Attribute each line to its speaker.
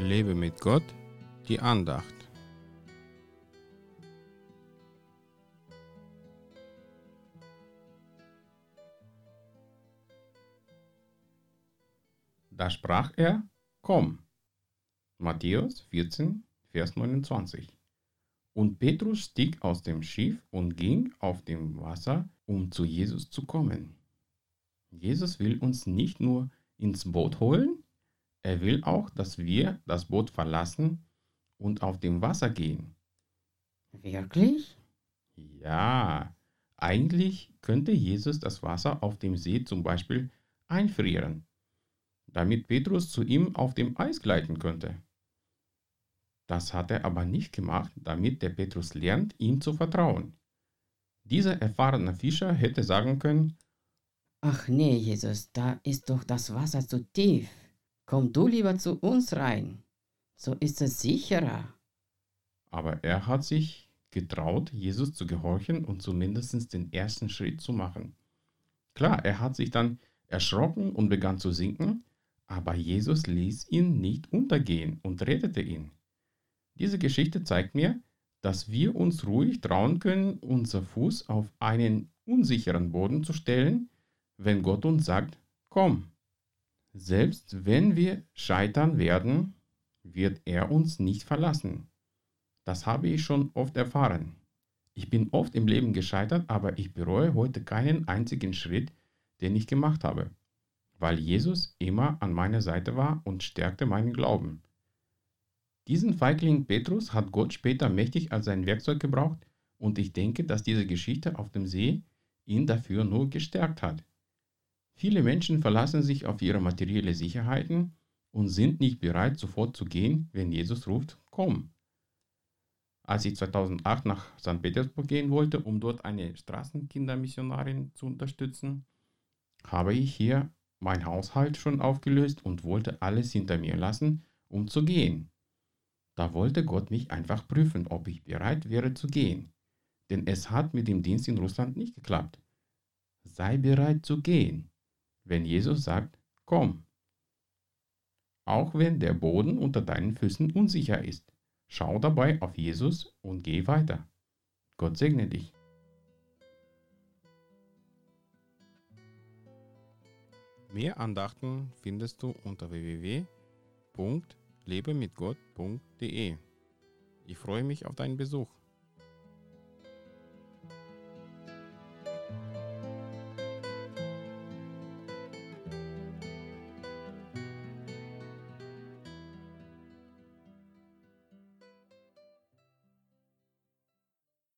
Speaker 1: Lebe mit Gott, die Andacht. Da sprach er, komm. Matthäus 14, Vers 29. Und Petrus stieg aus dem Schiff und ging auf dem Wasser, um zu Jesus zu kommen. Jesus will uns nicht nur ins Boot holen, er will auch, dass wir das Boot verlassen und auf dem Wasser gehen.
Speaker 2: Wirklich?
Speaker 1: Ja, eigentlich könnte Jesus das Wasser auf dem See zum Beispiel einfrieren damit Petrus zu ihm auf dem Eis gleiten könnte. Das hat er aber nicht gemacht, damit der Petrus lernt, ihm zu vertrauen. Dieser erfahrene Fischer hätte sagen können,
Speaker 2: Ach nee, Jesus, da ist doch das Wasser zu tief. Komm du lieber zu uns rein. So ist es sicherer.
Speaker 1: Aber er hat sich getraut, Jesus zu gehorchen und zumindest den ersten Schritt zu machen. Klar, er hat sich dann erschrocken und begann zu sinken, aber Jesus ließ ihn nicht untergehen und rettete ihn. Diese Geschichte zeigt mir, dass wir uns ruhig trauen können, unser Fuß auf einen unsicheren Boden zu stellen, wenn Gott uns sagt, komm. Selbst wenn wir scheitern werden, wird er uns nicht verlassen. Das habe ich schon oft erfahren. Ich bin oft im Leben gescheitert, aber ich bereue heute keinen einzigen Schritt, den ich gemacht habe weil Jesus immer an meiner Seite war und stärkte meinen Glauben. Diesen Feigling Petrus hat Gott später mächtig als sein Werkzeug gebraucht und ich denke, dass diese Geschichte auf dem See ihn dafür nur gestärkt hat. Viele Menschen verlassen sich auf ihre materielle Sicherheiten und sind nicht bereit, sofort zu gehen, wenn Jesus ruft, komm. Als ich 2008 nach St. Petersburg gehen wollte, um dort eine Straßenkindermissionarin zu unterstützen, habe ich hier mein Haushalt schon aufgelöst und wollte alles hinter mir lassen, um zu gehen. Da wollte Gott mich einfach prüfen, ob ich bereit wäre zu gehen. Denn es hat mit dem Dienst in Russland nicht geklappt. Sei bereit zu gehen, wenn Jesus sagt, komm. Auch wenn der Boden unter deinen Füßen unsicher ist, schau dabei auf Jesus und geh weiter. Gott segne dich. Mehr Andachten findest du unter www.lebemitgott.de. Ich freue mich auf deinen Besuch.